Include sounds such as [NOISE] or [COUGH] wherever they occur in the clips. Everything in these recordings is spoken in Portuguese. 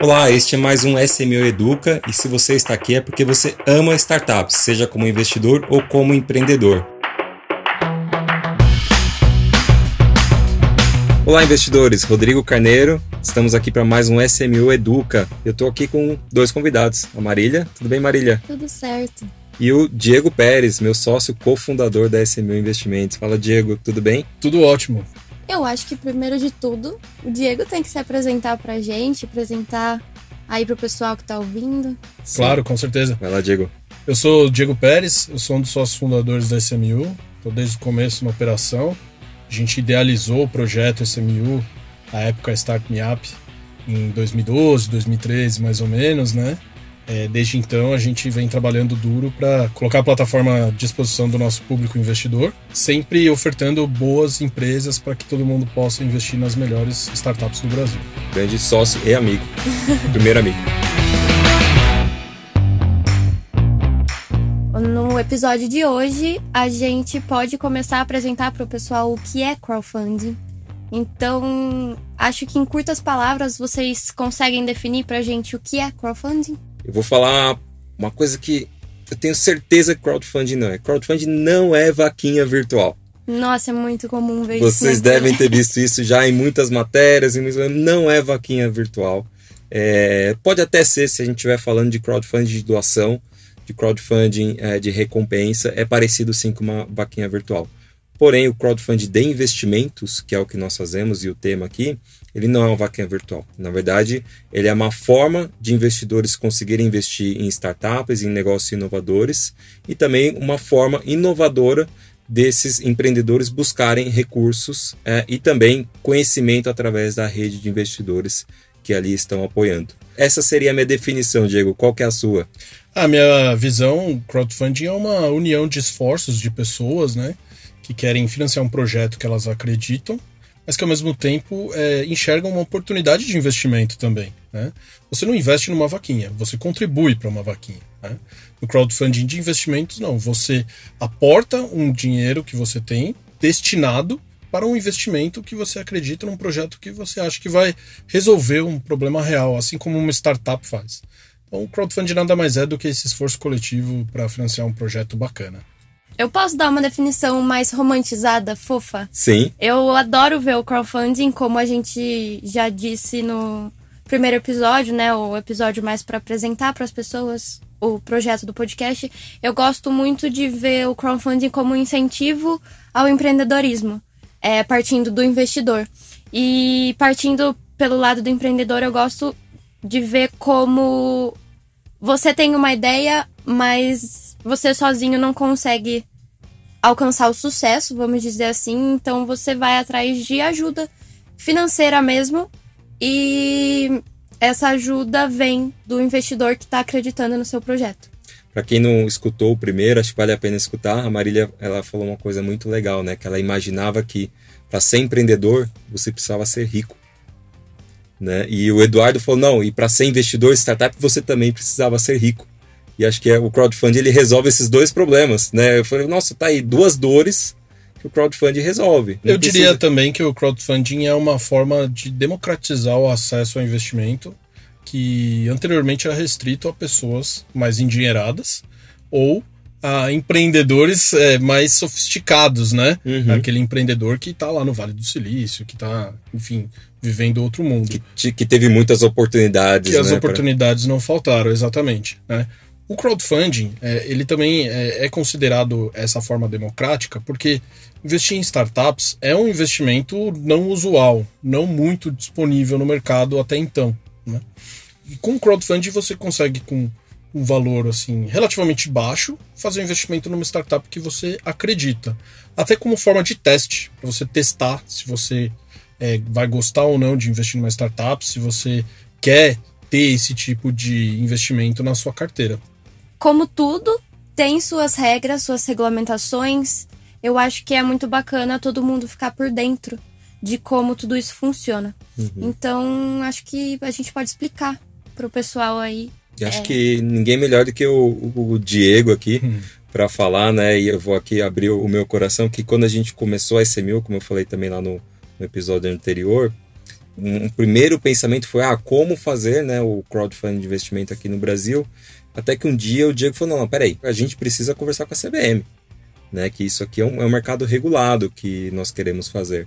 Olá, este é mais um SMO Educa e se você está aqui é porque você ama startups, seja como investidor ou como empreendedor. Olá, investidores. Rodrigo Carneiro. Estamos aqui para mais um SMU Educa. Eu estou aqui com dois convidados. A Marília. Tudo bem, Marília? Tudo certo. E o Diego Pérez, meu sócio cofundador da SMU Investimentos. Fala, Diego. Tudo bem? Tudo ótimo. Eu acho que primeiro de tudo, o Diego tem que se apresentar pra gente, apresentar aí pro pessoal que tá ouvindo. Claro, com certeza. Vai lá, Diego. Eu sou o Diego Pérez, eu sou um dos sócios fundadores da SMU, estou desde o começo na operação. A gente idealizou o projeto SMU, a época Start Me Up, em 2012, 2013 mais ou menos, né? É, desde então, a gente vem trabalhando duro para colocar a plataforma à disposição do nosso público investidor, sempre ofertando boas empresas para que todo mundo possa investir nas melhores startups do Brasil. Grande sócio e amigo. [LAUGHS] Primeiro amigo. No episódio de hoje, a gente pode começar a apresentar para o pessoal o que é crowdfunding. Então, acho que em curtas palavras vocês conseguem definir para a gente o que é crowdfunding? Eu vou falar uma coisa que eu tenho certeza que crowdfunding não é. Crowdfunding não é vaquinha virtual. Nossa, é muito comum ver Vocês isso. devem ter visto isso já em muitas matérias. Não é vaquinha virtual. É, pode até ser se a gente estiver falando de crowdfunding de doação, de crowdfunding é, de recompensa, é parecido sim com uma vaquinha virtual. Porém, o crowdfunding de investimentos, que é o que nós fazemos e o tema aqui, ele não é uma vaquinha virtual. Na verdade, ele é uma forma de investidores conseguirem investir em startups, em negócios inovadores e também uma forma inovadora desses empreendedores buscarem recursos é, e também conhecimento através da rede de investidores que ali estão apoiando. Essa seria a minha definição, Diego. Qual que é a sua? A minha visão, crowdfunding é uma união de esforços de pessoas, né? que querem financiar um projeto que elas acreditam, mas que ao mesmo tempo é, enxergam uma oportunidade de investimento também. Né? Você não investe numa vaquinha, você contribui para uma vaquinha. Né? No crowdfunding de investimentos, não. Você aporta um dinheiro que você tem destinado para um investimento que você acredita num projeto que você acha que vai resolver um problema real, assim como uma startup faz. Então, o crowdfunding nada mais é do que esse esforço coletivo para financiar um projeto bacana. Eu posso dar uma definição mais romantizada, fofa? Sim. Eu adoro ver o crowdfunding, como a gente já disse no primeiro episódio, né? O episódio mais para apresentar para as pessoas o projeto do podcast. Eu gosto muito de ver o crowdfunding como um incentivo ao empreendedorismo, é, partindo do investidor. E partindo pelo lado do empreendedor, eu gosto de ver como você tem uma ideia, mas você sozinho não consegue alcançar o sucesso, vamos dizer assim. Então você vai atrás de ajuda financeira mesmo e essa ajuda vem do investidor que está acreditando no seu projeto. Para quem não escutou o primeiro, acho que vale a pena escutar. A Marília ela falou uma coisa muito legal, né? Que ela imaginava que para ser empreendedor você precisava ser rico. Né? E o Eduardo falou: não, e para ser investidor startup você também precisava ser rico. E acho que é, o crowdfunding ele resolve esses dois problemas, né? Eu falei, nossa, tá aí duas dores que o crowdfunding resolve. Não Eu precisa... diria também que o crowdfunding é uma forma de democratizar o acesso ao investimento que anteriormente era restrito a pessoas mais endinheiradas ou a empreendedores é, mais sofisticados, né? Uhum. Aquele empreendedor que está lá no Vale do Silício, que está, enfim, vivendo outro mundo. Que, que teve muitas oportunidades. Que as né, oportunidades pra... não faltaram, exatamente. Né? O crowdfunding, é, ele também é, é, considerado essa forma democrática porque investir em startups é um investimento não usual, não muito disponível no mercado até então. Né? E com crowdfunding você consegue, com um valor assim relativamente baixo, fazer um investimento numa startup que você acredita. Até como forma de teste, para você testar se você é, vai gostar ou não de investir numa startup, se você quer ter esse tipo de investimento na sua carteira. Como tudo, tem suas regras, suas regulamentações. Eu acho que é muito bacana todo mundo ficar por dentro de como tudo isso funciona. Uhum. Então, acho que a gente pode explicar para o pessoal aí. E acho é... que ninguém melhor do que o, o Diego aqui uhum. para falar, né? E eu vou aqui abrir o meu coração que quando a gente começou a SMU, como eu falei também lá no, no episódio anterior, um primeiro pensamento foi ah, como fazer né, o crowdfunding de investimento aqui no Brasil. Até que um dia o Diego falou: não, peraí, a gente precisa conversar com a CBM, né? Que isso aqui é um, é um mercado regulado que nós queremos fazer.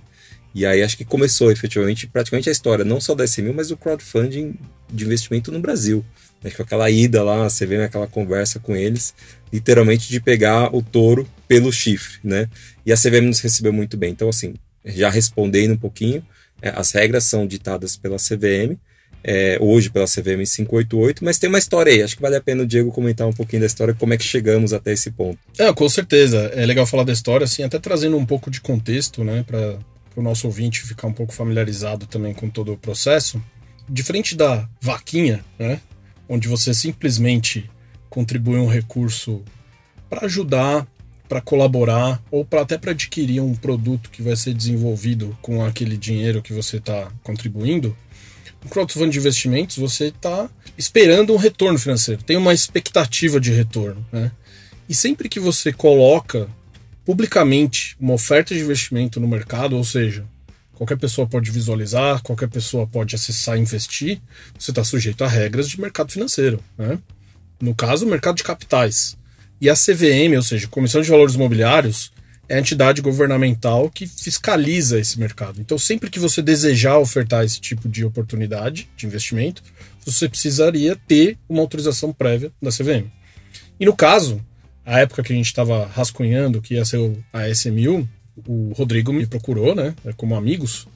E aí acho que começou efetivamente praticamente a história, não só da SMU, mas do crowdfunding de investimento no Brasil. Né? Com aquela ida lá, você vê aquela conversa com eles, literalmente de pegar o touro pelo chifre, né? E a CVM nos recebeu muito bem. Então, assim, já respondendo um pouquinho, é, as regras são ditadas pela CVM, é, hoje pela CVM 588, mas tem uma história aí. Acho que vale a pena o Diego comentar um pouquinho da história, como é que chegamos até esse ponto. É, com certeza. É legal falar da história, assim, até trazendo um pouco de contexto, né, para o nosso ouvinte ficar um pouco familiarizado também com todo o processo. Diferente da vaquinha, né, onde você simplesmente contribui um recurso para ajudar, para colaborar ou para até para adquirir um produto que vai ser desenvolvido com aquele dinheiro que você está contribuindo, no crowdfunding de investimentos você está esperando um retorno financeiro, tem uma expectativa de retorno. Né? E sempre que você coloca publicamente uma oferta de investimento no mercado, ou seja, qualquer pessoa pode visualizar, qualquer pessoa pode acessar e investir, você está sujeito a regras de mercado financeiro. Né? No caso, o mercado de capitais. E a CVM, ou seja, Comissão de Valores Imobiliários, é a entidade governamental que fiscaliza esse mercado. Então, sempre que você desejar ofertar esse tipo de oportunidade de investimento, você precisaria ter uma autorização prévia da CVM. E no caso, a época que a gente estava rascunhando que ia ser a SMU, o Rodrigo me procurou, né, como amigos,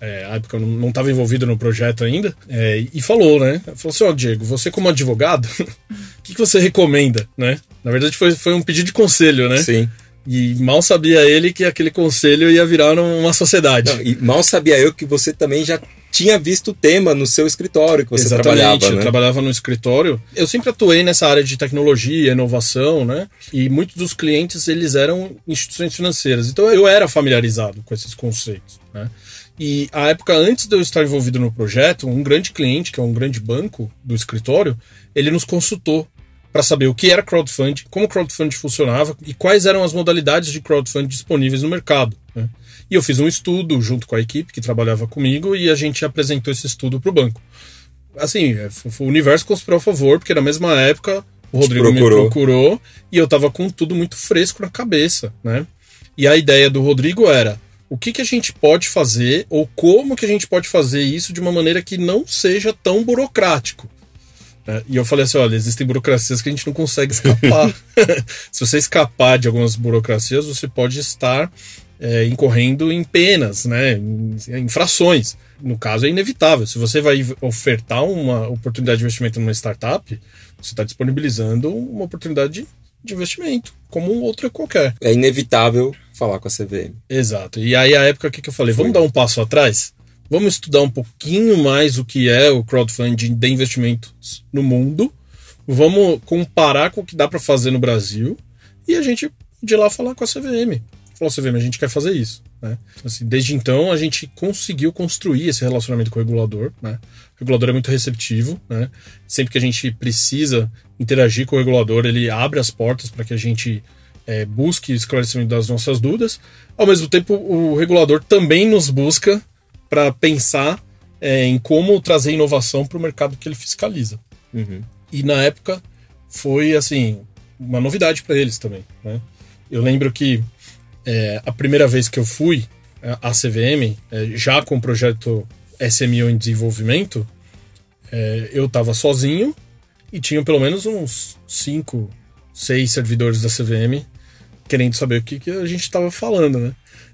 é, a época eu não estava envolvido no projeto ainda, é, e falou, né? Falou assim: Ó, oh, Diego, você como advogado, [LAUGHS] o que, que você recomenda, né? Na verdade, foi, foi um pedido de conselho, né? Sim. E mal sabia ele que aquele conselho ia virar uma sociedade. Não, e mal sabia eu que você também já tinha visto o tema no seu escritório que você Exatamente, trabalhava, né? eu trabalhava no escritório. Eu sempre atuei nessa área de tecnologia, inovação, né? E muitos dos clientes, eles eram instituições financeiras. Então eu era familiarizado com esses conceitos, né? E a época antes de eu estar envolvido no projeto, um grande cliente, que é um grande banco do escritório, ele nos consultou para saber o que era crowdfunding, como crowdfunding funcionava e quais eram as modalidades de crowdfunding disponíveis no mercado. Né? E eu fiz um estudo junto com a equipe que trabalhava comigo e a gente apresentou esse estudo para o banco. Assim, é, o universo conspirou a favor, porque na mesma época o Rodrigo procurou. me procurou e eu estava com tudo muito fresco na cabeça, né? E a ideia do Rodrigo era o que, que a gente pode fazer ou como que a gente pode fazer isso de uma maneira que não seja tão burocrático. Né? E eu falei assim: olha, existem burocracias que a gente não consegue escapar. [LAUGHS] Se você escapar de algumas burocracias, você pode estar é, incorrendo em penas, né? Em, em infrações. No caso, é inevitável. Se você vai ofertar uma oportunidade de investimento numa startup, você está disponibilizando uma oportunidade de investimento, como outra qualquer. É inevitável falar com a CVM. Exato. E aí, a época que eu falei, vamos dar um passo atrás? Vamos estudar um pouquinho mais o que é o crowdfunding de investimentos no mundo. Vamos comparar com o que dá para fazer no Brasil e a gente de lá falar com a CVM. Falou, CVM, a gente quer fazer isso. Né? Assim, desde então a gente conseguiu construir esse relacionamento com o regulador. Né? O regulador é muito receptivo. Né? Sempre que a gente precisa interagir com o regulador, ele abre as portas para que a gente é, busque esclarecimento das nossas dúvidas. Ao mesmo tempo, o regulador também nos busca para pensar é, em como trazer inovação para o mercado que ele fiscaliza. Uhum. E na época foi assim uma novidade para eles também. Né? Eu lembro que é, a primeira vez que eu fui à CVM, é, já com o projeto SMO em desenvolvimento, é, eu estava sozinho e tinha pelo menos uns cinco, seis servidores da CVM querendo saber o que, que a gente estava falando, né?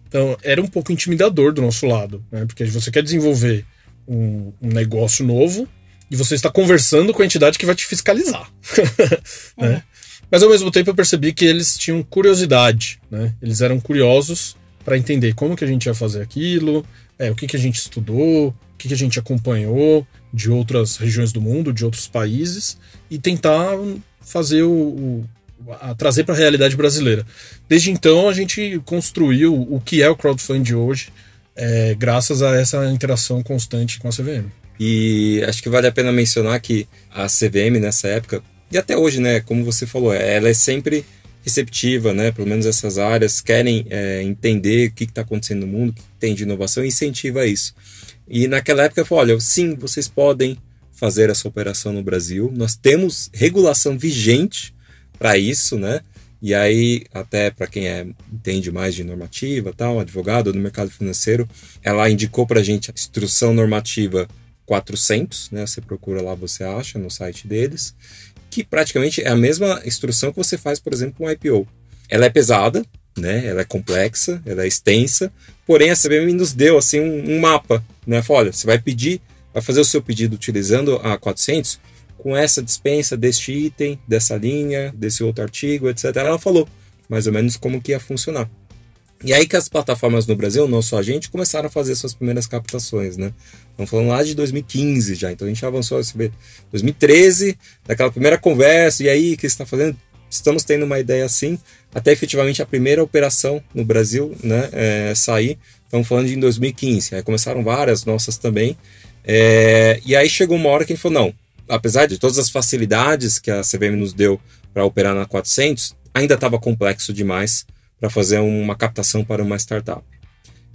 Então, era um pouco intimidador do nosso lado, né? Porque você quer desenvolver um, um negócio novo e você está conversando com a entidade que vai te fiscalizar. [LAUGHS] né? Uhum. Mas ao mesmo tempo eu percebi que eles tinham curiosidade, né? Eles eram curiosos para entender como que a gente ia fazer aquilo, é, o que, que a gente estudou, o que, que a gente acompanhou de outras regiões do mundo, de outros países, e tentar fazer o, o a trazer para a realidade brasileira. Desde então, a gente construiu o que é o crowdfunding hoje, é, graças a essa interação constante com a CVM. E acho que vale a pena mencionar que a CVM nessa época, e até hoje, né, como você falou, ela é sempre receptiva, né? Pelo menos essas áreas querem é, entender o que está acontecendo no mundo, o que tem de inovação e incentiva isso. E naquela época eu falei, olha, sim, vocês podem fazer essa operação no Brasil. Nós temos regulação vigente para isso, né? E aí, até para quem é, entende mais de normativa, tal, advogado do mercado financeiro, ela indicou para a gente a instrução normativa 400, né? Você procura lá, você acha no site deles, que praticamente é a mesma instrução que você faz, por exemplo, um IPO. Ela é pesada, né? Ela é complexa, ela é extensa, porém a CBM nos deu assim um, um mapa, né? Fala, olha, você vai pedir, vai fazer o seu pedido utilizando a 400 com essa dispensa deste item, dessa linha, desse outro artigo, etc. Ela falou mais ou menos como que ia funcionar. E aí que as plataformas no Brasil, não só a gente, começaram a fazer suas primeiras captações, né? Estamos falando lá de 2015 já, então a gente avançou, vê, 2013, daquela primeira conversa, e aí, o que você está fazendo? Estamos tendo uma ideia assim, até efetivamente a primeira operação no Brasil né, é, sair. Estamos falando de em 2015. Aí começaram várias nossas também. É, e aí chegou uma hora que a gente falou: não, apesar de todas as facilidades que a CVM nos deu para operar na 400, ainda estava complexo demais para fazer uma captação para uma startup.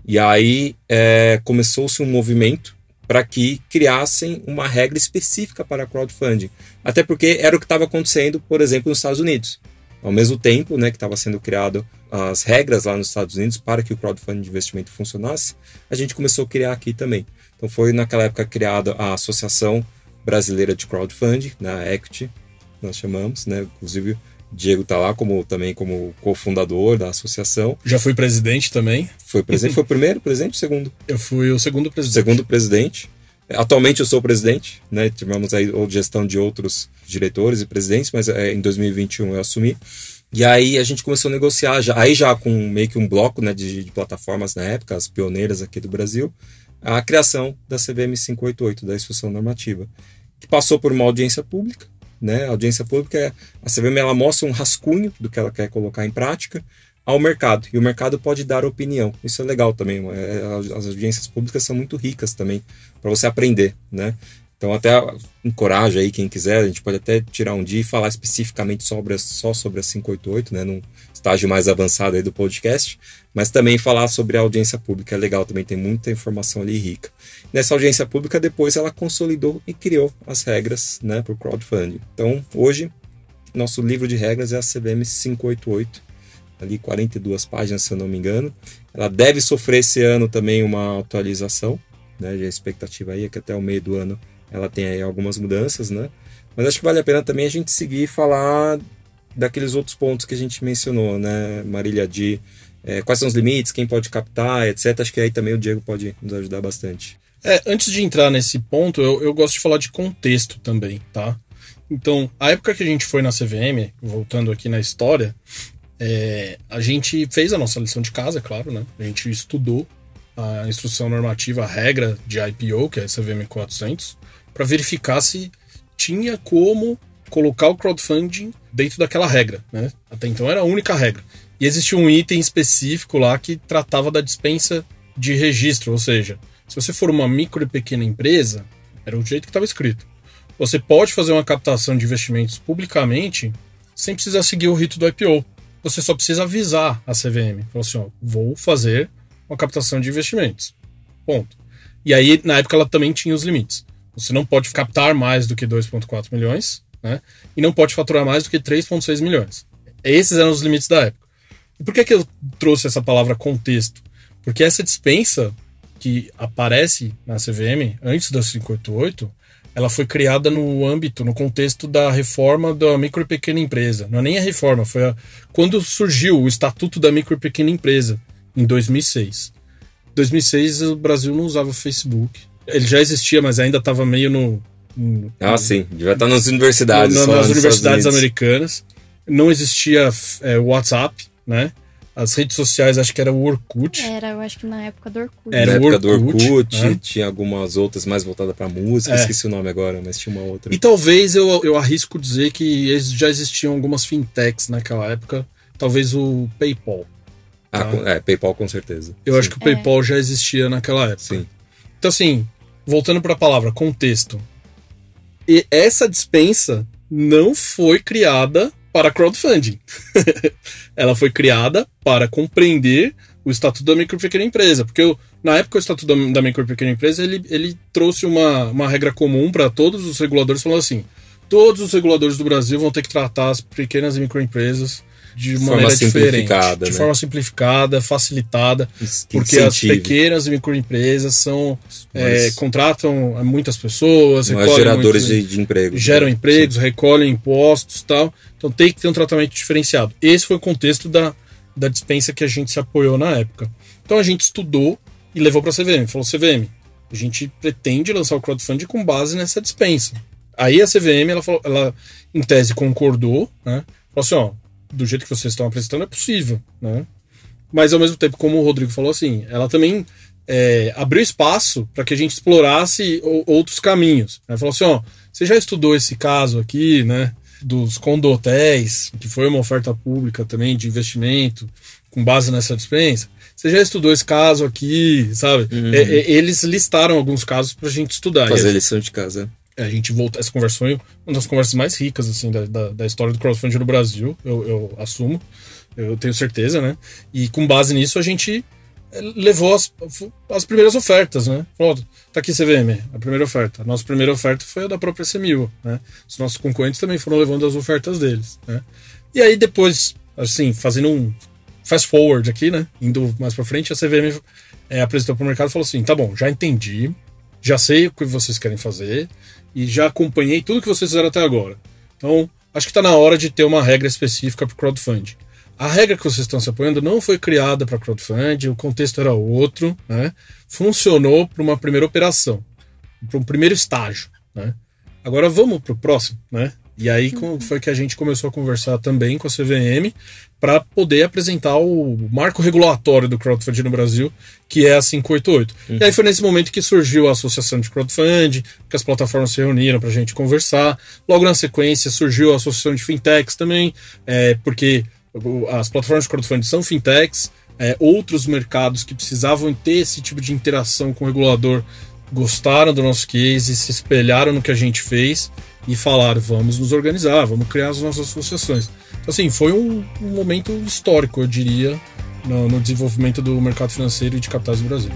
E aí é, começou-se um movimento para que criassem uma regra específica para crowdfunding. Até porque era o que estava acontecendo, por exemplo, nos Estados Unidos. Ao mesmo tempo né, que estava sendo criado as regras lá nos Estados Unidos para que o crowdfunding de investimento funcionasse, a gente começou a criar aqui também. Então foi naquela época criada a Associação Brasileira de Crowdfunding, na né, Equity, nós chamamos, né? Inclusive Diego está lá como também como cofundador da associação. Já fui presidente também. Foi presidente, foi o primeiro presidente ou segundo? Eu fui o segundo presidente. Segundo presidente. Atualmente eu sou presidente, né? Tivemos aí gestão de outros diretores e presidentes, mas é, em 2021 eu assumi. E aí a gente começou a negociar, já, aí já com meio que um bloco né, de, de plataformas na época, as pioneiras aqui do Brasil, a criação da CVM 588, da Instrução Normativa, que passou por uma audiência pública. Né? A audiência pública, é, a CVM ela mostra um rascunho do que ela quer colocar em prática ao mercado, e o mercado pode dar opinião. Isso é legal também. É, as audiências públicas são muito ricas também para você aprender. Né? Então até encoraja aí quem quiser, a gente pode até tirar um dia e falar especificamente sobre, só sobre a 588, né, num estágio mais avançado aí do podcast, mas também falar sobre a audiência pública, é legal também, tem muita informação ali rica. Nessa audiência pública, depois ela consolidou e criou as regras né, para o crowdfunding. Então, hoje, nosso livro de regras é a CBM 588, ali 42 páginas, se eu não me engano. Ela deve sofrer esse ano também uma atualização, né, a expectativa aí é que até o meio do ano ela tem aí algumas mudanças, né? Mas acho que vale a pena também a gente seguir e falar daqueles outros pontos que a gente mencionou, né, Marília, de é, quais são os limites, quem pode captar, etc. Acho que aí também o Diego pode nos ajudar bastante. É, antes de entrar nesse ponto, eu, eu gosto de falar de contexto também, tá? Então, a época que a gente foi na CVM, voltando aqui na história, é, a gente fez a nossa lição de casa, é claro, né? A gente estudou a instrução normativa, a regra de IPO, que é a CVM 400, para verificar se tinha como colocar o crowdfunding dentro daquela regra, né? Até então era a única regra. E existia um item específico lá que tratava da dispensa de registro, ou seja, se você for uma micro e pequena empresa, era o jeito que estava escrito. Você pode fazer uma captação de investimentos publicamente sem precisar seguir o rito do IPO. Você só precisa avisar a CVM. Falar assim, ó, vou fazer uma captação de investimentos. Ponto. E aí, na época, ela também tinha os limites. Você não pode captar mais do que 2,4 milhões, né? E não pode faturar mais do que 3,6 milhões. Esses eram os limites da época. E por que, que eu trouxe essa palavra contexto? Porque essa dispensa que aparece na CVM antes da 588, ela foi criada no âmbito, no contexto da reforma da micro e pequena empresa. Não é nem a reforma, foi a, quando surgiu o Estatuto da Micro e Pequena Empresa, em 2006. Em 2006 o Brasil não usava Facebook, ele já existia, mas ainda estava meio no. Ah, sim. Devia estar nas universidades. No, nas universidades americanas. Não existia é, WhatsApp, né? As redes sociais, acho que era o Orkut. Era, eu acho que na época do Orkut. Era na época Orkut, do Orkut, né? tinha algumas outras mais voltadas para música, é. esqueci o nome agora, mas tinha uma outra. E talvez eu, eu arrisco dizer que já existiam algumas fintechs naquela época, talvez o PayPal. Ah, tá? é, PayPal com certeza. Eu Sim. acho que o PayPal é. já existia naquela época. Sim. Então, assim, voltando para a palavra contexto. E essa dispensa não foi criada para crowdfunding. [LAUGHS] ela foi criada para compreender o Estatuto da Micro e Pequena Empresa, porque eu, na época o Estatuto da, da Micro e Pequena Empresa ele, ele trouxe uma, uma regra comum para todos os reguladores, falando assim: todos os reguladores do Brasil vão ter que tratar as pequenas e microempresas de forma maneira diferente, simplificada, de né? forma simplificada, facilitada, porque as pequenas e microempresas são é, contratam muitas pessoas, Mas recolhem geradores muito- de, de emprego. geram né? empregos, recolhem impostos tal. Então tem que ter um tratamento diferenciado. Esse foi o contexto da, da dispensa que a gente se apoiou na época. Então a gente estudou e levou para a CVM. Falou, CVM, a gente pretende lançar o crowdfunding com base nessa dispensa. Aí a CVM, ela, falou, ela em tese concordou, né? Falou assim, ó, do jeito que vocês estão apresentando é possível, né? Mas ao mesmo tempo, como o Rodrigo falou assim, ela também é, abriu espaço para que a gente explorasse outros caminhos. Ela falou assim, ó, você já estudou esse caso aqui, né? Dos condotéis, que foi uma oferta pública também de investimento com base nessa dispensa. Você já estudou esse caso aqui, sabe? É, é, eles listaram alguns casos para a gente estudar. Fazer a lição de casa. A gente voltou. Essa conversa foi uma das conversas mais ricas assim, da, da, da história do crowdfunding no Brasil, eu, eu assumo, eu tenho certeza, né? E com base nisso a gente eh, levou as, as primeiras ofertas, né? Falou, tá aqui CVM, a primeira oferta. A nossa primeira oferta foi a da própria CMU, né? Os nossos concorrentes também foram levando as ofertas deles, né? E aí depois, assim, fazendo um fast forward aqui, né? Indo mais pra frente, a CVM eh, apresentou pro mercado e falou assim: tá bom, já entendi, já sei o que vocês querem fazer e já acompanhei tudo que vocês fizeram até agora. Então, acho que está na hora de ter uma regra específica para crowdfunding. A regra que vocês estão se apoiando não foi criada para crowdfunding, o contexto era outro, né? Funcionou para uma primeira operação, para um primeiro estágio, né? Agora vamos para o próximo, né? E aí com- foi que a gente começou a conversar também com a CVM para poder apresentar o marco regulatório do crowdfunding no Brasil, que é a 588. E aí foi nesse momento que surgiu a associação de crowdfunding, que as plataformas se reuniram para a gente conversar. Logo na sequência surgiu a associação de fintechs também, é, porque as plataformas de crowdfunding são fintechs, é, outros mercados que precisavam ter esse tipo de interação com o regulador gostaram do nosso case, se espelharam no que a gente fez e falaram: vamos nos organizar, vamos criar as nossas associações. Então, assim, foi um, um momento histórico, eu diria, no, no desenvolvimento do mercado financeiro e de capitais do Brasil.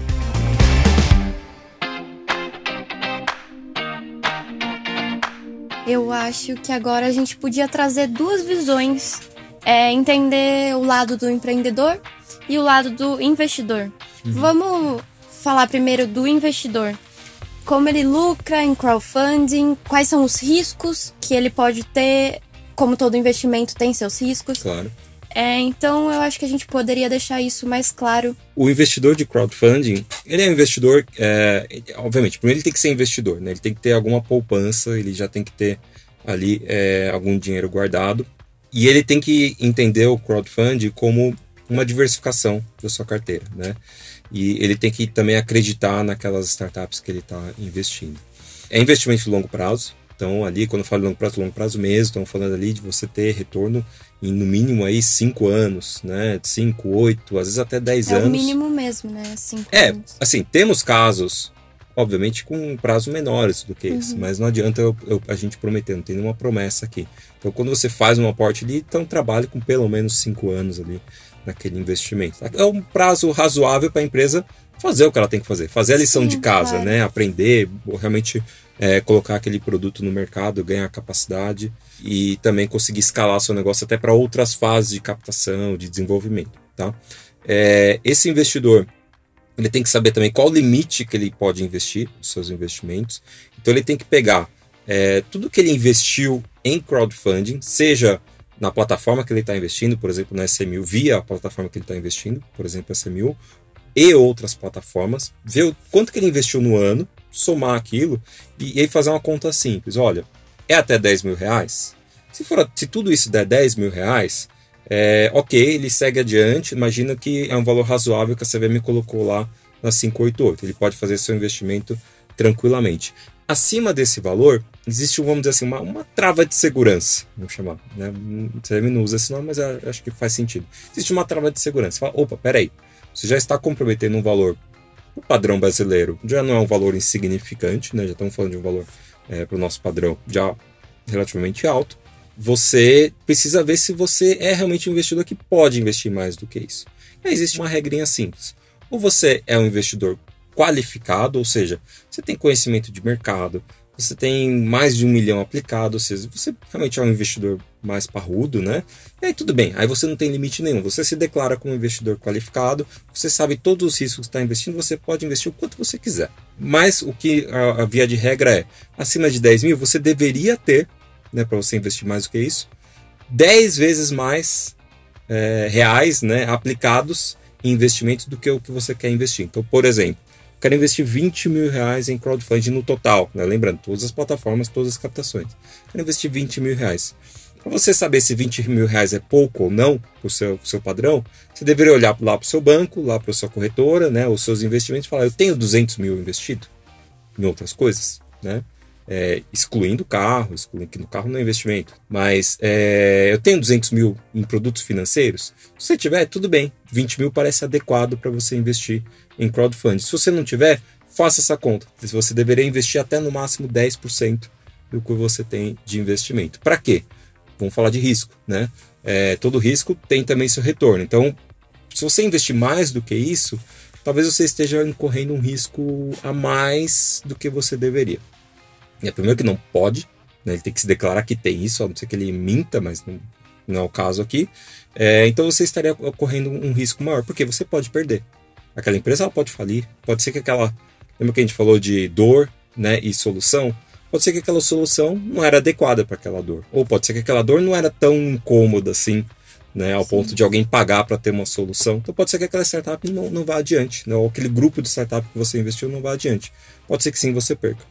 Eu acho que agora a gente podia trazer duas visões. É, entender o lado do empreendedor e o lado do investidor. Vamos falar primeiro do investidor. Como ele lucra em crowdfunding, quais são os riscos que ele pode ter, como todo investimento tem seus riscos. Claro. É, então eu acho que a gente poderia deixar isso mais claro. O investidor de crowdfunding, ele é um investidor, é, obviamente, primeiro ele tem que ser investidor, né? Ele tem que ter alguma poupança, ele já tem que ter ali é, algum dinheiro guardado. E ele tem que entender o crowdfunding como uma diversificação da sua carteira, né? E ele tem que também acreditar naquelas startups que ele está investindo. É investimento de longo prazo, então ali, quando eu falo longo prazo, longo prazo mesmo, estamos falando ali de você ter retorno em no mínimo aí 5 anos, né? 5, 8, às vezes até 10 É anos. o mínimo mesmo, né? Cinco É, anos. assim, temos casos, obviamente, com prazos menores do que esse, mas não adianta eu- eu- a gente prometer, não tem nenhuma promessa aqui. Então, quando você faz um aporte ali, então trabalhe com pelo menos cinco anos ali naquele investimento. É um prazo razoável para a empresa fazer o que ela tem que fazer, fazer a lição Sim, de casa, claro. né? Aprender, realmente é, colocar aquele produto no mercado, ganhar capacidade e também conseguir escalar seu negócio até para outras fases de captação, de desenvolvimento, tá? É, esse investidor ele tem que saber também qual o limite que ele pode investir nos seus investimentos. Então ele tem que pegar é, tudo que ele investiu em crowdfunding, seja na plataforma que ele está investindo, por exemplo, na SMU, via a plataforma que ele está investindo, por exemplo, SMU, e outras plataformas, ver o quanto que ele investiu no ano, somar aquilo e, e aí fazer uma conta simples. Olha, é até 10 mil reais? Se, for, se tudo isso der 10 mil reais, é, ok, ele segue adiante. Imagina que é um valor razoável que a CVM colocou lá na 588. Ele pode fazer seu investimento tranquilamente. Acima desse valor, existe, vamos dizer assim, uma, uma trava de segurança, vamos chamar. Né? A CVM não usa esse nome, mas eu acho que faz sentido. Existe uma trava de segurança. Você fala, opa, peraí, você já está comprometendo um valor, o padrão brasileiro já não é um valor insignificante, né? já estamos falando de um valor para o nosso padrão já relativamente alto. Você precisa ver se você é realmente um investidor que pode investir mais do que isso. E existe uma regrinha simples. Ou você é um investidor qualificado, ou seja, você tem conhecimento de mercado, você tem mais de um milhão aplicado, ou seja, você realmente é um investidor mais parrudo, né? E aí tudo bem, aí você não tem limite nenhum. Você se declara como investidor qualificado, você sabe todos os riscos que está investindo, você pode investir o quanto você quiser. Mas o que a, a via de regra é, acima de 10 mil, você deveria ter, né, para você investir mais do que isso, 10 vezes mais é, reais né, aplicados em investimentos do que o que você quer investir. Então, por exemplo, quero investir 20 mil reais em crowdfunding no total, né? lembrando, todas as plataformas, todas as captações. Quero investir 20 mil reais. Para você saber se 20 mil reais é pouco ou não para o seu, seu padrão, você deveria olhar lá para o seu banco, lá para a sua corretora, né, os seus investimentos e falar: eu tenho 200 mil investido em outras coisas, né? É, excluindo o carro, excluindo que no carro não é investimento, mas é, eu tenho 200 mil em produtos financeiros. Se você tiver, tudo bem, 20 mil parece adequado para você investir em crowdfunding. Se você não tiver, faça essa conta. Você deveria investir até no máximo 10% do que você tem de investimento. Para quê? Vamos falar de risco, né? É, todo risco tem também seu retorno. Então, se você investir mais do que isso, talvez você esteja incorrendo um risco a mais do que você deveria. É primeiro que não pode, né? ele tem que se declarar que tem isso, a não ser que ele minta, mas não, não é o caso aqui. É, então você estaria correndo um risco maior, porque você pode perder. Aquela empresa ela pode falir, pode ser que aquela. Lembra que a gente falou de dor né, e solução? Pode ser que aquela solução não era adequada para aquela dor. Ou pode ser que aquela dor não era tão incômoda assim, né, ao Sim. ponto de alguém pagar para ter uma solução. Então pode ser que aquela startup não, não vá adiante, né, ou aquele grupo de startup que você investiu não vá adiante. Pode ser que sim você perca.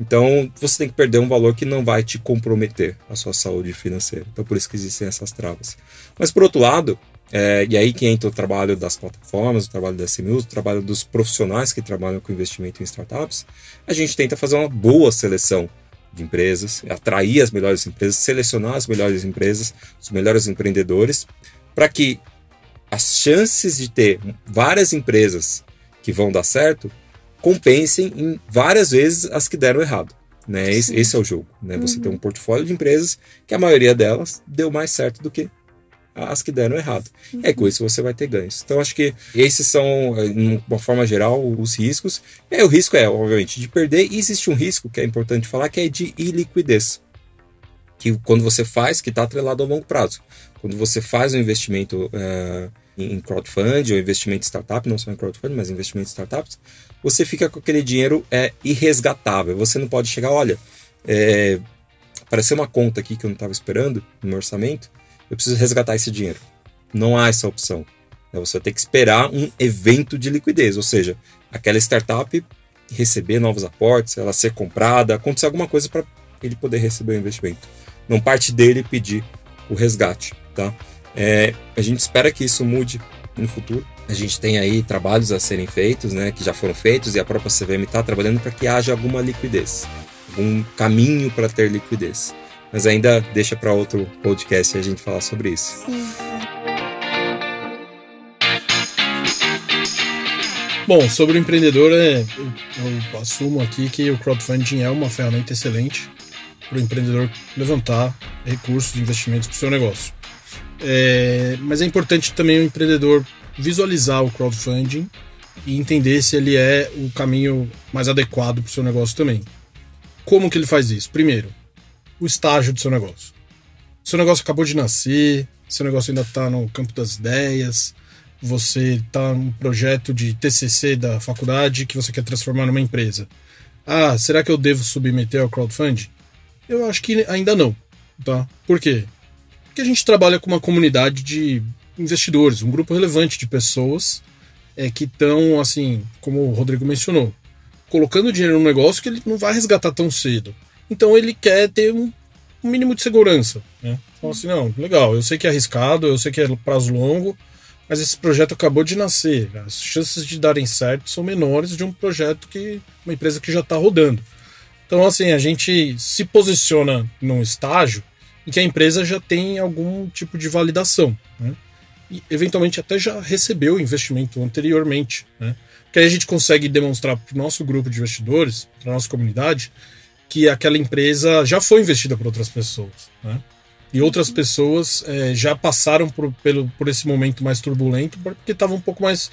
Então você tem que perder um valor que não vai te comprometer a sua saúde financeira. Então por isso que existem essas travas. Mas por outro lado, é, e aí que entra o trabalho das plataformas, o trabalho da SMUs, o trabalho dos profissionais que trabalham com investimento em startups. A gente tenta fazer uma boa seleção de empresas, atrair as melhores empresas, selecionar as melhores empresas, os melhores empreendedores, para que as chances de ter várias empresas que vão dar certo compensem em várias vezes as que deram errado. Né? Esse, esse, é o jogo. Né? Você uhum. tem um portfotólio de empresas que a maioria delas deu mais certo do que as que deram errado. Uhum. É com isso você vai ter ganhos. Então acho que esses são, de uma forma geral, os riscos. E o risco é, obviamente, de perder. E existe um risco que é importante falar, que é de iliquidez. Que quando você faz, que está atrelado ao longo prazo. Quando você faz um investimento uh, em crowdfunding ou investimento em startup, não só em crowdfunding, mas investimento em startups, você fica com aquele dinheiro é, irresgatável. Você não pode chegar, olha, é, apareceu uma conta aqui que eu não estava esperando no meu orçamento, eu preciso resgatar esse dinheiro. Não há essa opção. Né? Você ter que esperar um evento de liquidez, ou seja, aquela startup receber novos aportes, ela ser comprada, acontecer alguma coisa para ele poder receber o investimento. Não parte dele pedir o resgate, tá? É, a gente espera que isso mude no futuro. A gente tem aí trabalhos a serem feitos, né, que já foram feitos e a própria CVM está trabalhando para que haja alguma liquidez, algum caminho para ter liquidez. Mas ainda deixa para outro podcast a gente falar sobre isso. Sim. Bom, sobre o empreendedor, é, eu, eu assumo aqui que o crowdfunding é uma ferramenta excelente para o empreendedor levantar recursos de investimentos para o seu negócio. É, mas é importante também o empreendedor visualizar o crowdfunding e entender se ele é o caminho mais adequado para o seu negócio também. Como que ele faz isso? Primeiro, o estágio do seu negócio. Seu negócio acabou de nascer, seu negócio ainda está no campo das ideias, você está num projeto de TCC da faculdade que você quer transformar numa empresa. Ah, será que eu devo submeter ao crowdfunding? Eu acho que ainda não, tá? Por quê? Porque a gente trabalha com uma comunidade de investidores, um grupo relevante de pessoas é, que estão, assim, como o Rodrigo mencionou, colocando dinheiro no negócio que ele não vai resgatar tão cedo. Então ele quer ter um, um mínimo de segurança. Né? Fala assim, não, legal, eu sei que é arriscado, eu sei que é prazo longo, mas esse projeto acabou de nascer. As chances de darem certo são menores de um projeto que. uma empresa que já está rodando. Então, assim, a gente se posiciona num estágio em que a empresa já tem algum tipo de validação. Né? E eventualmente até já recebeu investimento anteriormente. Né? Que aí a gente consegue demonstrar para o nosso grupo de investidores, para a nossa comunidade, que aquela empresa já foi investida por outras pessoas. Né? E outras pessoas é, já passaram por, pelo, por esse momento mais turbulento porque estavam um pouco mais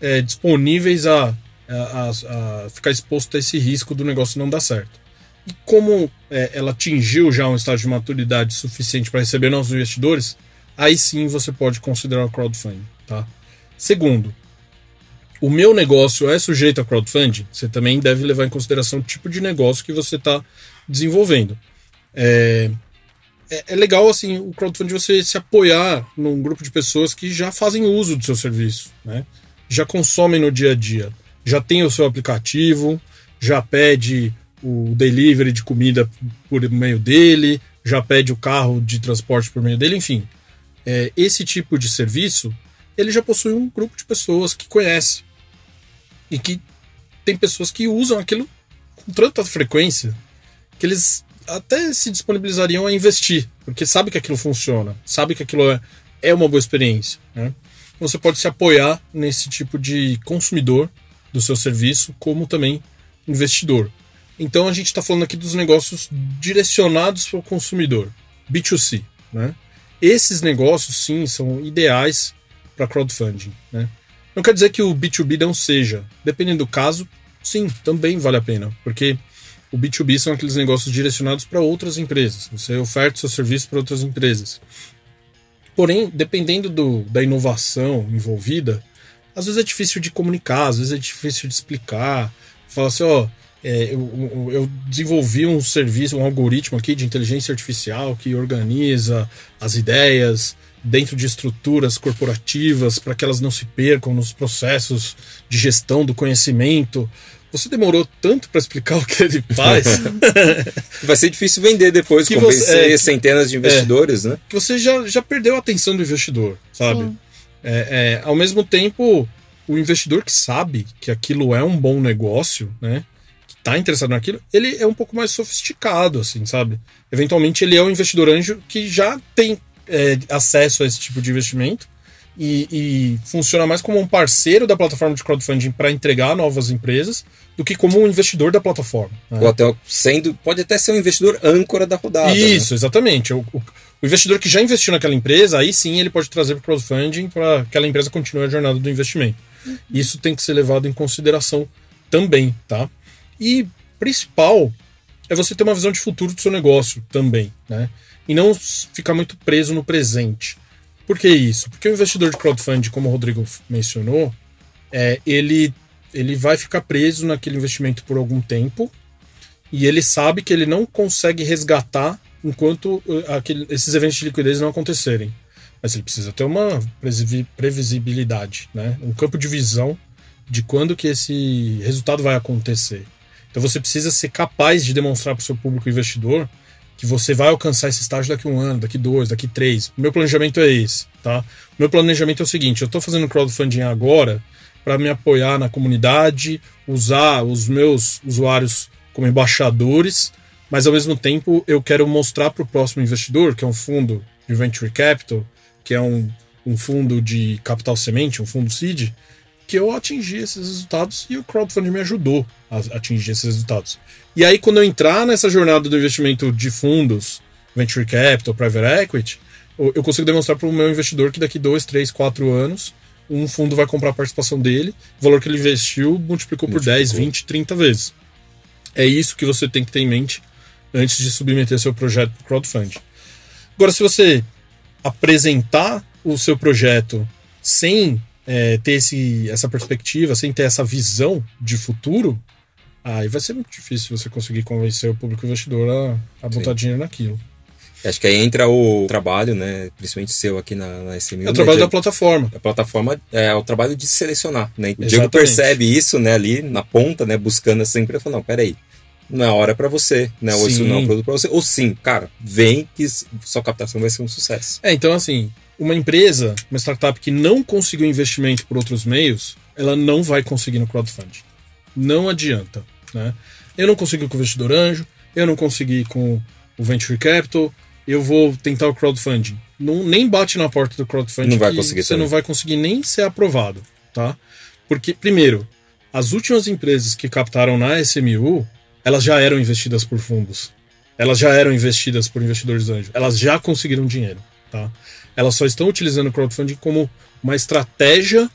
é, disponíveis a, a, a, ficar exposto a esse risco do negócio não dar certo. E como é, ela atingiu já um estágio de maturidade suficiente para receber novos investidores, aí sim você pode considerar crowdfunding. Tá? Segundo, o meu negócio é sujeito a crowdfunding, você também deve levar em consideração o tipo de negócio que você está desenvolvendo. É, é, é, legal assim o crowdfunding você se apoiar num grupo de pessoas que já fazem uso do seu serviço, né? já consomem no dia a dia, já tem o seu aplicativo, já pede o delivery de comida por meio dele, já pede o carro de transporte por meio dele, enfim. É, esse tipo de serviço, ele já possui um grupo de pessoas que conhece e que tem pessoas que usam aquilo com tanta frequência que eles até se disponibilizariam a investir, porque sabe que aquilo funciona, sabe que aquilo é, é uma boa experiência. Né? Você pode se apoiar nesse tipo de consumidor do seu serviço, como também investidor. Então a gente está falando aqui dos negócios direcionados para o consumidor, B2C. Né? Esses negócios, sim, são ideais para crowdfunding. Né? Não quer dizer que o B2B não seja. Dependendo do caso, sim, também vale a pena. Porque o B2B são aqueles negócios direcionados para outras empresas. Você oferta seu serviço para outras empresas. Porém, dependendo do, da inovação envolvida, às vezes é difícil de comunicar, às vezes é difícil de explicar. Fala assim, ó, é, eu, eu, desenvolvi um serviço, um algoritmo aqui de inteligência artificial que organiza as ideias, dentro de estruturas corporativas para que elas não se percam nos processos de gestão do conhecimento. Você demorou tanto para explicar [LAUGHS] o que ele faz. [LAUGHS] Vai ser difícil vender depois, que convencer é, centenas de investidores, é, né? Que você já, já perdeu a atenção do investidor, sabe? É, é, ao mesmo tempo, o investidor que sabe que aquilo é um bom negócio, né? Está interessado naquilo, ele é um pouco mais sofisticado, assim, sabe? Eventualmente ele é um investidor anjo que já tem é, acesso a esse tipo de investimento e, e, funciona mais como um parceiro da plataforma de crowdfunding para entregar novas empresas do que como um investidor da plataforma. Né? Ou até sendo, pode até ser um investidor âncora da rodada. Né? Isso, né? exatamente. O, o, o, investidor que já investiu naquela empresa, aí sim ele pode trazer para o crowdfunding para que aquela empresa continue a jornada do investimento. Isso tem que ser levado em consideração também, tá? E principal é você ter uma visão de futuro do seu negócio também, né? e não ficar muito preso no presente. Por que isso? Porque o investidor de crowdfunding, como o Rodrigo mencionou, é, ele, ele vai ficar preso naquele investimento por algum tempo e ele sabe que ele não consegue resgatar enquanto uh, aquele, esses eventos de liquidez não acontecerem. Mas ele precisa ter uma previsibilidade, né? um campo de visão de quando que esse resultado vai acontecer. Então você precisa ser capaz de demonstrar para o seu público investidor que você vai alcançar esse estágio daqui um ano, daqui dois, daqui três. O meu planejamento é esse, tá? O meu planejamento é o seguinte: eu estou fazendo crowdfunding agora para me apoiar na comunidade, usar os meus usuários como embaixadores, mas ao mesmo tempo eu quero mostrar para o próximo investidor, que é um fundo de venture capital, que é um, um fundo de capital semente, um fundo seed, que eu atingi esses resultados e o crowdfunding me ajudou a atingir esses resultados. E aí, quando eu entrar nessa jornada do investimento de fundos, venture capital, private equity, eu consigo demonstrar para o meu investidor que daqui dois, três, quatro anos, um fundo vai comprar a participação dele, o valor que ele investiu multiplicou, multiplicou. por 10, 20, 30 vezes. É isso que você tem que ter em mente antes de submeter seu projeto para crowdfunding. Agora, se você apresentar o seu projeto sem é, ter esse, essa perspectiva, sem ter essa visão de futuro, aí vai ser muito difícil você conseguir convencer o público investidor a, a botar Sim. dinheiro naquilo. Acho que aí entra o trabalho, né? Principalmente seu aqui na, na SMU. É o trabalho né, da plataforma. A plataforma é o trabalho de selecionar, né? O Diego percebe isso, né? Ali na ponta, né? Buscando sempre, falando, não, peraí, não é hora para você, né? Ou sim. isso não é um produto para você. Ou sim, cara, vem que sua captação vai ser um sucesso. É, então assim, uma empresa, uma startup que não conseguiu investimento por outros meios, ela não vai conseguir no crowdfunding. Não adianta. Né? Eu não consegui com o investidor anjo, eu não consegui com o venture capital, eu vou tentar o crowdfunding. Não, nem bate na porta do crowdfunding. Não vai conseguir. Você também. não vai conseguir nem ser aprovado, tá? Porque primeiro, as últimas empresas que captaram na SMU, elas já eram investidas por fundos. Elas já eram investidas por investidores anjos. Elas já conseguiram dinheiro, tá? Elas só estão utilizando o crowdfunding como uma estratégia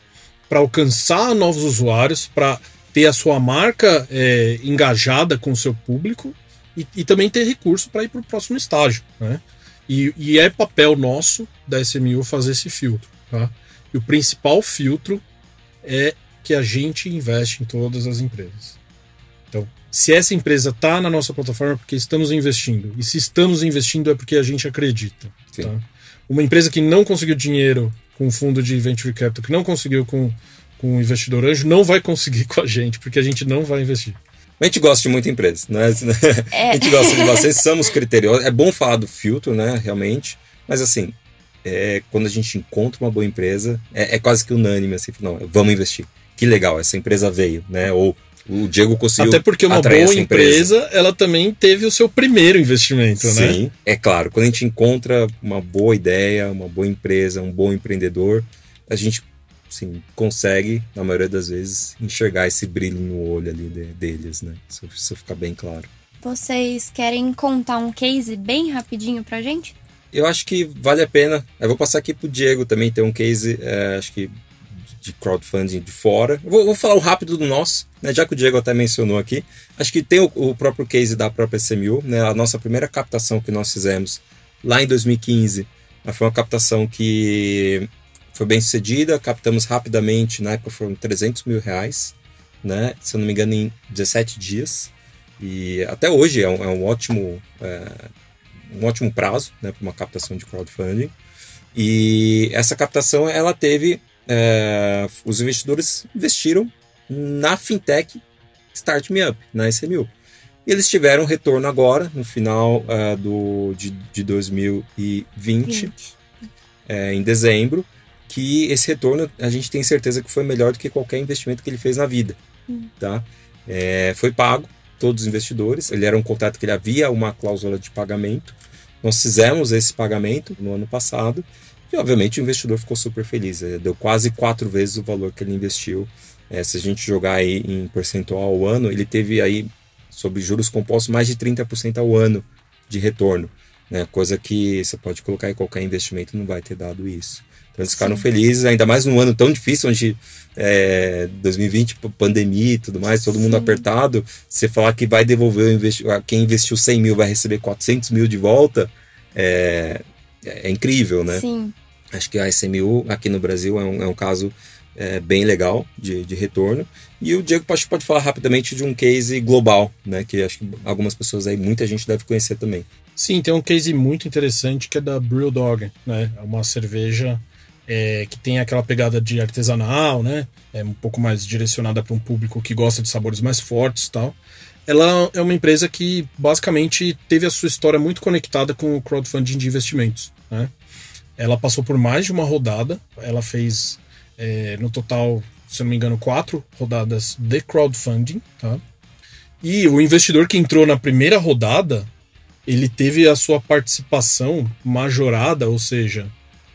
para alcançar novos usuários, para ter a sua marca é, engajada com o seu público e, e também ter recurso para ir para o próximo estágio, né? E, e, é papel nosso da SMU fazer esse filtro, tá? E o principal filtro é que a gente investe em todas as empresas. Então, se essa empresa está na nossa plataforma é porque estamos investindo. E se estamos investindo é porque a gente acredita. Tá? Uma empresa que não conseguiu dinheiro com o fundo de venture capital, que não conseguiu com, com o investidor anjo, não vai conseguir [LAUGHS] com a gente, porque a gente não vai investir. A gente gosta de muita empresa, né? [LAUGHS] É. A gente gosta de vocês, somos criteriosos. É bom falar do filtro, né? Realmente. Mas assim, é, quando a gente encontra uma boa empresa, é, é quase que unânime, assim, não, vamos investir. Que legal, essa empresa veio, né? Ou o Diego conseguiu. Até porque uma boa empresa, empresa, ela também teve o seu primeiro investimento, Sim, né? Sim, é claro. Quando a gente encontra uma boa ideia, uma boa empresa, um bom empreendedor, a gente sim, consegue, na maioria das vezes, enxergar esse brilho no olho ali de, deles, né? Isso, isso fica bem claro. Vocês querem contar um case bem rapidinho pra gente? Eu acho que vale a pena. Eu vou passar aqui pro Diego também, tem um case, é, acho que de crowdfunding de fora. Vou, vou, falar o rápido do nosso, né? já que o Diego até mencionou aqui. Acho que tem o, o, próprio case da própria CMU, né? a nossa primeira captação que nós fizemos lá em 2015. Foi uma captação que foi bem sucedida, captamos rapidamente, na época foram 300 mil reais, né? se eu não me engano, em 17 dias. E até hoje é um, é um ótimo, é, um ótimo prazo né, para uma captação de crowdfunding. E essa captação ela teve. É, os investidores investiram na fintech Start Me Up, na SMU. E eles tiveram retorno agora, no final uh, do, de, de 2020, é, em dezembro, que esse retorno a gente tem certeza que foi melhor do que qualquer investimento que ele fez na vida. Hum. Tá? É, foi pago, todos os investidores. Ele era um contrato que ele havia uma cláusula de pagamento. Nós fizemos esse pagamento no ano passado e, obviamente, o investidor ficou super feliz. Ele deu quase quatro vezes o valor que ele investiu. É, se a gente jogar aí em percentual ao ano, ele teve aí, sobre juros compostos, mais de 30% ao ano de retorno. Né? Coisa que você pode colocar em qualquer investimento não vai ter dado isso. Então eles ficaram Sim. felizes, ainda mais num ano tão difícil, onde é, 2020, pandemia e tudo mais, todo Sim. mundo apertado. Você falar que vai devolver quem investiu 100 mil vai receber 400 mil de volta, é, é incrível, né? Sim. Acho que a SMU aqui no Brasil é um, é um caso é, bem legal de, de retorno. E o Diego pode, pode falar rapidamente de um case global, né? Que acho que algumas pessoas aí, muita gente deve conhecer também. Sim, tem um case muito interessante que é da Brewdog, né? É uma cerveja é, que tem aquela pegada de artesanal, né? É um pouco mais direcionada para um público que gosta de sabores mais fortes tal. Ela é uma empresa que basicamente teve a sua história muito conectada com o crowdfunding de investimentos, né? Ela passou por mais de uma rodada, ela fez é, no total, se eu não me engano, quatro rodadas de crowdfunding, tá? E o investidor que entrou na primeira rodada, ele teve a sua participação majorada, ou seja,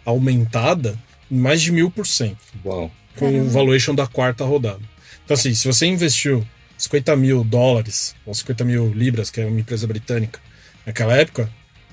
aumentada em mais de mil por cento. Uau. Com o valuation da quarta rodada. Então, assim, se você investiu 50 mil dólares, ou 50 mil libras, que é uma empresa britânica, naquela época,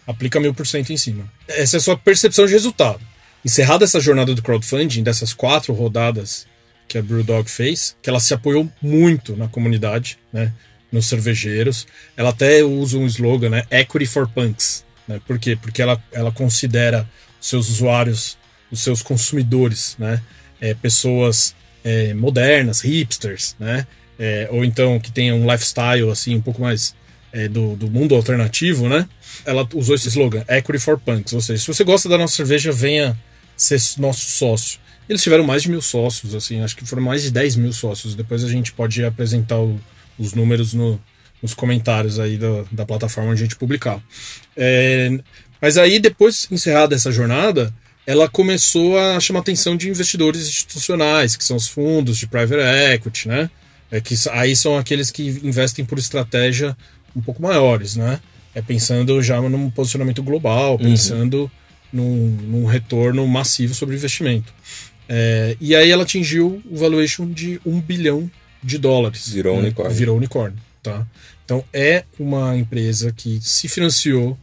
aplica mil por cento em cima. Essa é a sua percepção de resultado. Encerrada essa jornada do crowdfunding, dessas quatro rodadas que a Brewdog fez, que ela se apoiou muito na comunidade, né, nos cervejeiros. Ela até usa um slogan, né, Equity for Punks. Né? Por quê? Porque ela, ela considera seus usuários, os seus consumidores, né? É, pessoas é, modernas, hipsters, né? É, ou então que tenham um lifestyle assim um pouco mais é, do, do mundo alternativo, né? Ela usou esse slogan, Equity for Punks, ou seja, se você gosta da nossa cerveja, venha ser nosso sócio. Eles tiveram mais de mil sócios, assim, acho que foram mais de 10 mil sócios. Depois a gente pode apresentar o, os números no, nos comentários aí da, da plataforma onde a gente publicar. É, mas aí, depois encerrada essa jornada, ela começou a chamar atenção de investidores institucionais, que são os fundos de private equity, né? É que aí são aqueles que investem por estratégia um pouco maiores, né? É pensando já num posicionamento global, uhum. pensando uhum. num, num, retorno massivo sobre o investimento. É, e aí ela atingiu o valuation de um bilhão de dólares. Virou né? unicórnio. Virou unicórnio, tá? Então é uma empresa que se financiou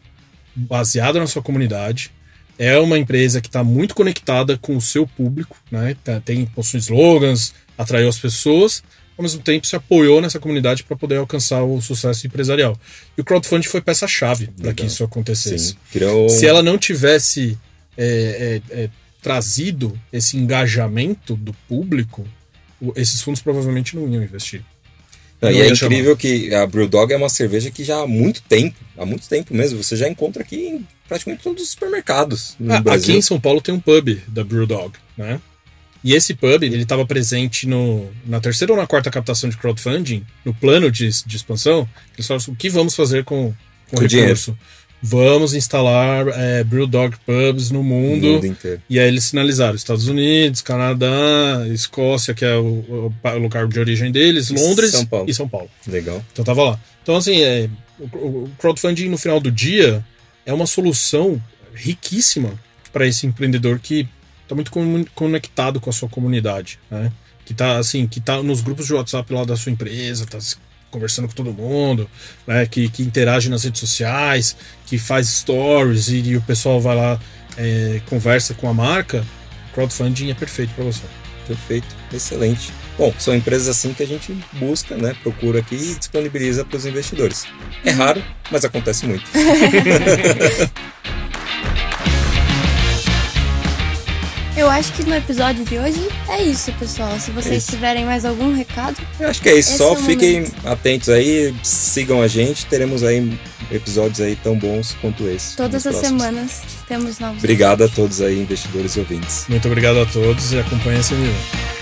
baseada na sua comunidade. É uma empresa que está muito conectada com o seu público, né? Tá, tem possui slogans, atraiu as pessoas, ao mesmo tempo se apoiou nessa comunidade para poder alcançar o sucesso empresarial. E o crowdfunding foi peça-chave para que isso acontecesse. Criou... Se ela não tivesse é, é, é, trazido esse engajamento do público, esses fundos provavelmente não iam investir. Não, e é incrível chamar. que a Brewdog é uma cerveja que já há muito tempo, há muito tempo mesmo, você já encontra aqui em praticamente todos os supermercados no ah, Brasil. Aqui em São Paulo tem um pub da Brewdog, né? E esse pub, ele estava presente no, na terceira ou na quarta captação de crowdfunding, no plano de, de expansão. Eles falaram assim, o que vamos fazer com, com, com o recurso? Dinheiro. Vamos instalar é, Brewdog Pubs no mundo. mundo inteiro. E aí eles sinalizaram Estados Unidos, Canadá, Escócia, que é o, o lugar de origem deles, Londres São e São Paulo. Legal. Então tava lá. Então, assim, é, o crowdfunding no final do dia é uma solução riquíssima para esse empreendedor que está muito conectado com a sua comunidade, né? Que está assim, que tá nos grupos de WhatsApp lá da sua empresa, está conversando com todo mundo, né? Que, que interage nas redes sociais, que faz stories e, e o pessoal vai lá é, conversa com a marca. Crowdfunding é perfeito para você. Perfeito, excelente. Bom, são empresas assim que a gente busca, né? Procura aqui e disponibiliza para os investidores. É raro, mas acontece muito. [LAUGHS] Eu acho que no episódio de hoje é isso, pessoal. Se vocês é tiverem mais algum recado. Eu acho que é isso. Só é fiquem momento. atentos aí, sigam a gente. Teremos aí episódios aí tão bons quanto esse. Todas as próximos. semanas temos novos. Obrigado a todos aí, investidores e ouvintes. Muito obrigado a todos e acompanhem esse vídeo.